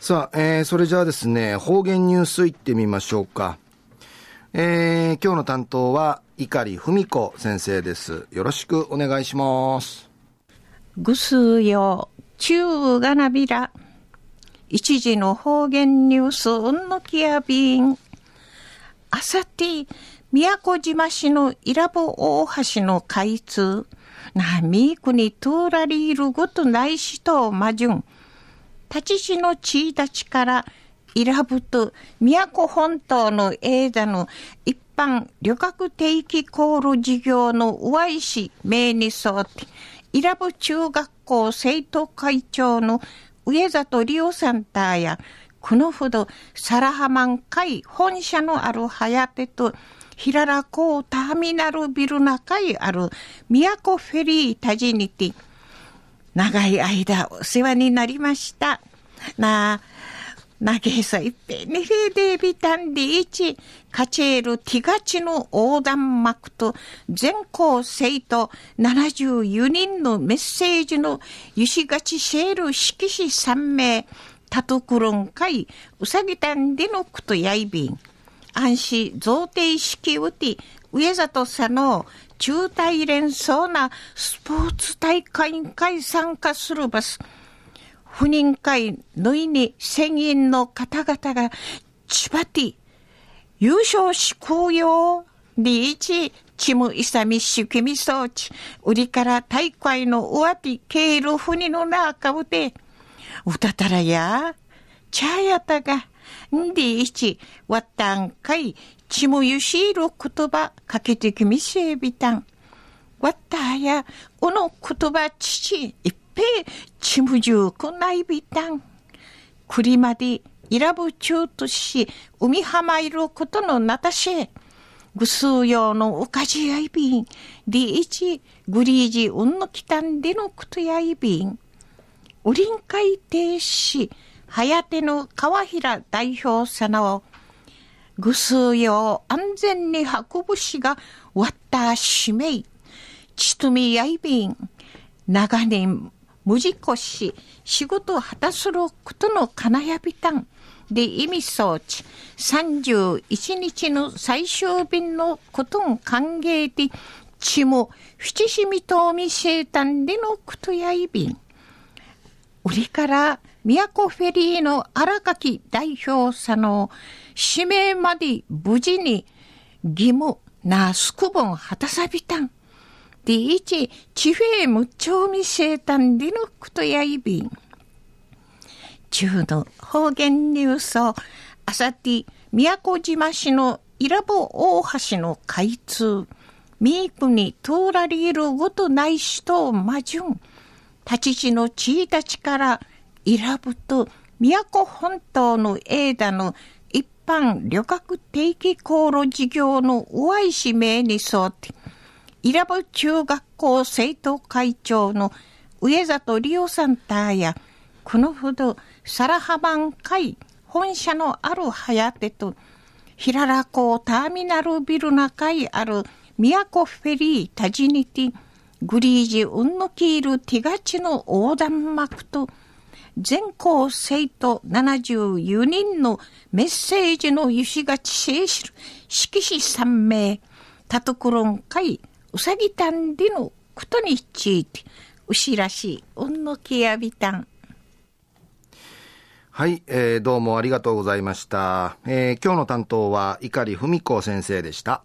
さあ、えー、それじゃあですね、方言ニュースいってみましょうか。えー、今日の担当は、碇文子先生です。よろしくお願いします。ぐすよ、中がなびら。一時の方言ニュース、うんのきやびん。あさて、宮古島市の伊良部大橋の開通。なみくに通らりいるごとないしとまじゅん。立ち市の地立ちから伊良部と宮古本島の間の一般旅客定期航路事業の上石名に沿って、伊良部中学校生徒会長の上里理央さんたや、このほど、サラハマン会本社のある早手と、平良港ターミナルビル中にある宮古フェリータジニティ。長い間お世話になりました。なあ、投げさいっぺんにフェデビタンでいち、カチェールティガチの横断幕と全校生徒74人のメッセージのゆしがちシェール色紙3名、タトクロン会うさぎたんでのくとやいびん。安心贈呈式うて、上里さの中大連想なスポーツ大会会参加するバス。不妊会のいに船員の方々が千葉ティ優勝しこうよ。リーチ、チムイサミシュキミ装置、売りから大会の上手ケール船の中うて、うたたらや、ちゃやたが、んでいち、わったんかい、ちむゆしいる言葉かけてきみせびたん。わったや、おの言葉父、いっぺいちむじゅうくないびたん。くりまで、いらぶちゅうとし、海浜いることのなたし、ぐすうようのおかじやいびん、りいち、ぐりいじうんのきたんでのことやいびん。おりんかいていし、はやての川平代表さなを、ぐすうよ安全に運ぶしがわったしめい、ちとみやいびん、長年無事故し、仕事を果たすることのかなやびたん。で意味装置、31日の最終便のことを歓迎で、ちも、ふちしみとみせたんでのことやいびん。売りから宮古フェリーの荒垣代表者の指名まで無事に義務なすくぼん果たさびたん。でいち、地平無調味生誕でのことやいびん。中の方言ニュースを、あさて、宮古島市の伊良部大橋の開通、ミークに通られるごとない人をまじゅん。立ち地の地たちから伊良部と宮古本島の間の一般旅客定期航路事業の上石名に沿って、伊良部中学校生徒会長の上里理央さんたや、このほど、サラハバン会本社のある早手と、平良港ターミナルビル中にある宮古フェリータジニティグリージウンノキールティガチの横断幕と、全校生徒74人のメッセージのゆしがちせいしる色紙三名、タトクロン会うさぎたんでのことについて、うしらしい、うんのきやびたん。はい、えー、どうもありがとうございました。えー、今日の担当は碇文子先生でした。